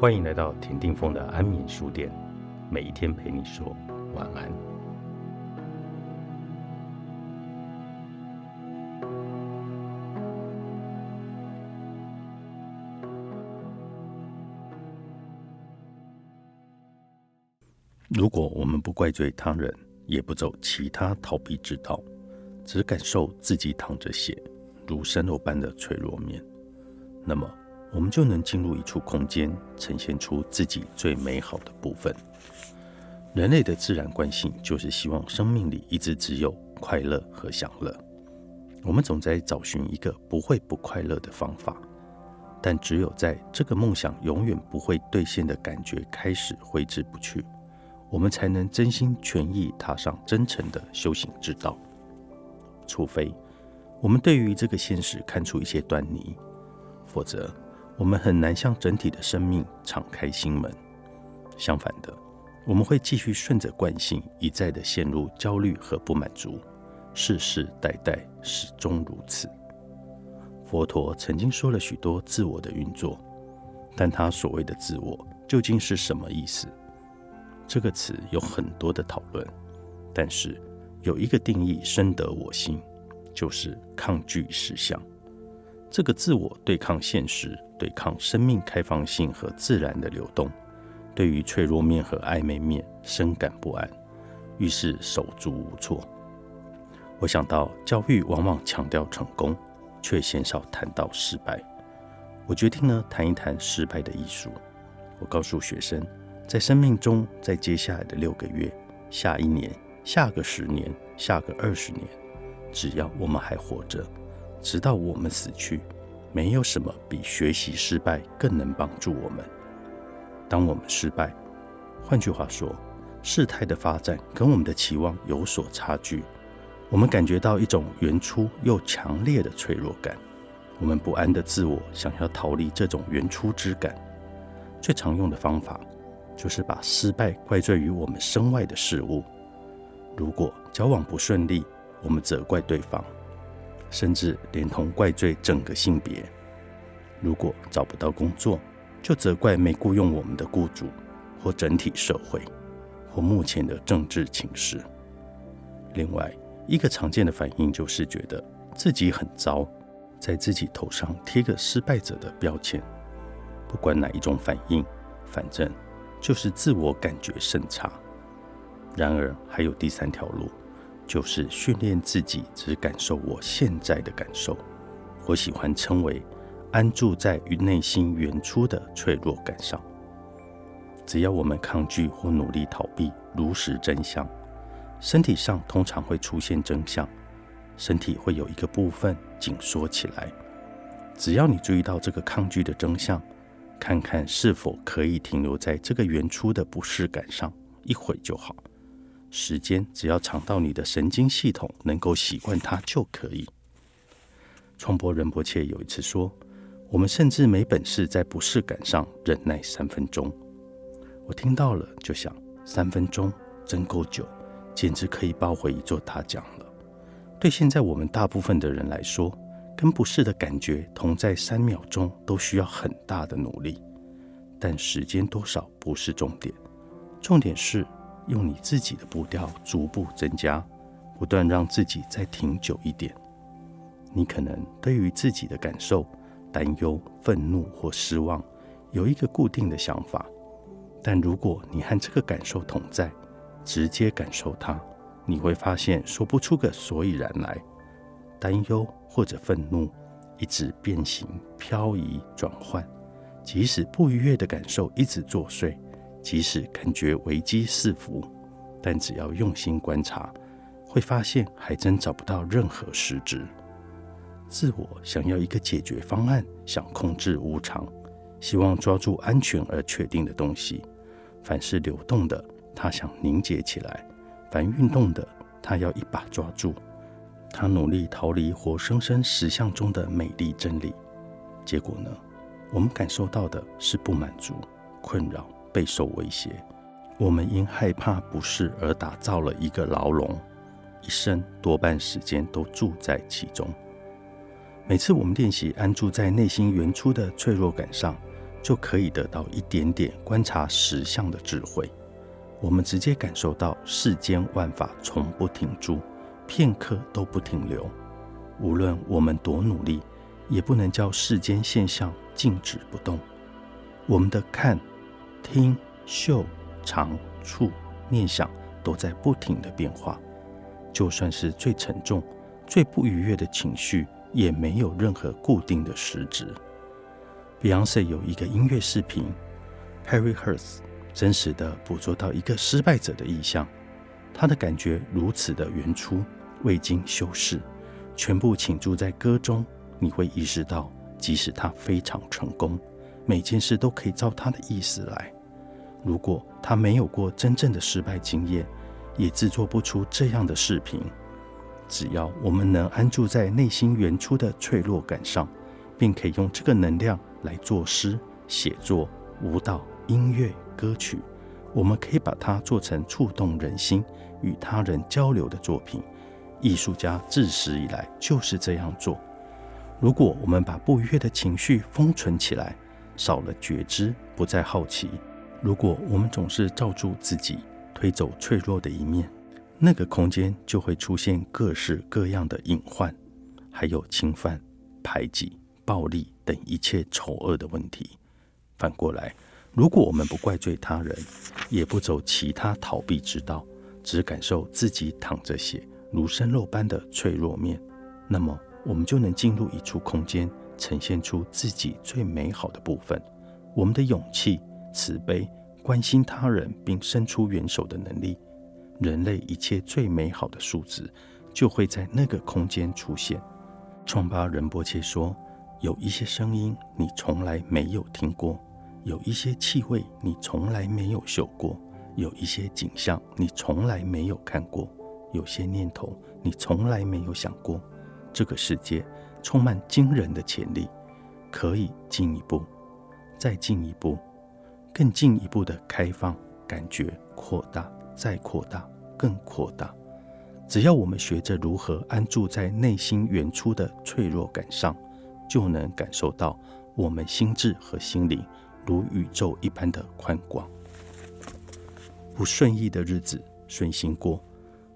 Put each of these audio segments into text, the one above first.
欢迎来到田定峰的安眠书店，每一天陪你说晚安。如果我们不怪罪他人，也不走其他逃避之道，只感受自己淌着血、如生肉般的脆弱面，那么。我们就能进入一处空间，呈现出自己最美好的部分。人类的自然惯性就是希望生命里一直只有快乐和享乐。我们总在找寻一个不会不快乐的方法，但只有在这个梦想永远不会兑现的感觉开始挥之不去，我们才能真心全意踏上真诚的修行之道。除非我们对于这个现实看出一些端倪，否则。我们很难向整体的生命敞开心门。相反的，我们会继续顺着惯性，一再的陷入焦虑和不满足，世世代代始终如此。佛陀曾经说了许多自我的运作，但他所谓的自我究竟是什么意思？这个词有很多的讨论，但是有一个定义深得我心，就是抗拒实相。这个自我对抗现实。对抗生命开放性和自然的流动，对于脆弱面和暧昧面深感不安，于是手足无措。我想到教育往往强调成功，却鲜少谈到失败。我决定呢谈一谈失败的艺术。我告诉学生，在生命中，在接下来的六个月、下一年、下个十年、下个二十年，只要我们还活着，直到我们死去。没有什么比学习失败更能帮助我们。当我们失败，换句话说，事态的发展跟我们的期望有所差距，我们感觉到一种原初又强烈的脆弱感。我们不安的自我想要逃离这种原初之感。最常用的方法就是把失败怪罪于我们身外的事物。如果交往不顺利，我们责怪对方。甚至连同怪罪整个性别。如果找不到工作，就责怪没雇佣我们的雇主，或整体社会，或目前的政治情势。另外一个常见的反应就是觉得自己很糟，在自己头上贴个失败者的标签。不管哪一种反应，反正就是自我感觉甚差。然而还有第三条路。就是训练自己只感受我现在的感受，我喜欢称为安住在于内心原初的脆弱感上。只要我们抗拒或努力逃避如实真相，身体上通常会出现真相，身体会有一个部分紧缩起来。只要你注意到这个抗拒的真相，看看是否可以停留在这个原初的不适感上一会就好。时间只要长到你的神经系统能够习惯它就可以。创波仁波切有一次说：“我们甚至没本事在不适感上忍耐三分钟。”我听到了就想：三分钟真够久，简直可以抱回一座大奖了。对现在我们大部分的人来说，跟不适的感觉同在三秒钟都需要很大的努力。但时间多少不是重点，重点是。用你自己的步调逐步增加，不断让自己再停久一点。你可能对于自己的感受、担忧、愤怒或失望有一个固定的想法，但如果你和这个感受同在，直接感受它，你会发现说不出个所以然来。担忧或者愤怒一直变形、漂移、转换，即使不愉悦的感受一直作祟。即使感觉危机四伏，但只要用心观察，会发现还真找不到任何实质。自我想要一个解决方案，想控制无常，希望抓住安全而确定的东西。凡是流动的，他想凝结起来；凡运动的，他要一把抓住。他努力逃离活生生实相中的美丽真理。结果呢？我们感受到的是不满足、困扰。备受威胁，我们因害怕不适而打造了一个牢笼，一生多半时间都住在其中。每次我们练习安住在内心原初的脆弱感上，就可以得到一点点观察实相的智慧。我们直接感受到世间万法从不停住，片刻都不停留。无论我们多努力，也不能叫世间现象静止不动。我们的看、听、嗅、尝、触、念想都在不停的变化。就算是最沉重、最不愉悦的情绪，也没有任何固定的实质。Beyonce 有一个音乐视频，Harry Hurst 真实的捕捉到一个失败者的意象，他的感觉如此的原初，未经修饰，全部倾注在歌中。你会意识到，即使他非常成功，每件事都可以照他的意思来。如果他没有过真正的失败经验，也制作不出这样的视频。只要我们能安住在内心原初的脆弱感上，并可以用这个能量。来作诗、写作、舞蹈、音乐、歌曲，我们可以把它做成触动人心、与他人交流的作品。艺术家自始以来就是这样做。如果我们把不愉悦的情绪封存起来，少了觉知，不再好奇；如果我们总是罩住自己，推走脆弱的一面，那个空间就会出现各式各样的隐患，还有侵犯、排挤。暴力等一切丑恶的问题。反过来，如果我们不怪罪他人，也不走其他逃避之道，只感受自己淌着血、如生肉般的脆弱面，那么我们就能进入一处空间，呈现出自己最美好的部分。我们的勇气、慈悲、关心他人并伸出援手的能力，人类一切最美好的素质，就会在那个空间出现。创巴仁波切说。有一些声音你从来没有听过，有一些气味你从来没有嗅过，有一些景象你从来没有看过，有些念头你从来没有想过。这个世界充满惊人的潜力，可以进一步，再进一步，更进一步的开放，感觉扩大，再扩大，更扩大。只要我们学着如何安住在内心原初的脆弱感上。就能感受到我们心智和心灵如宇宙一般的宽广。不顺意的日子，顺心过。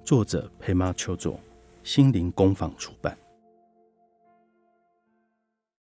作者：佩玛丘佐，心灵工坊出版。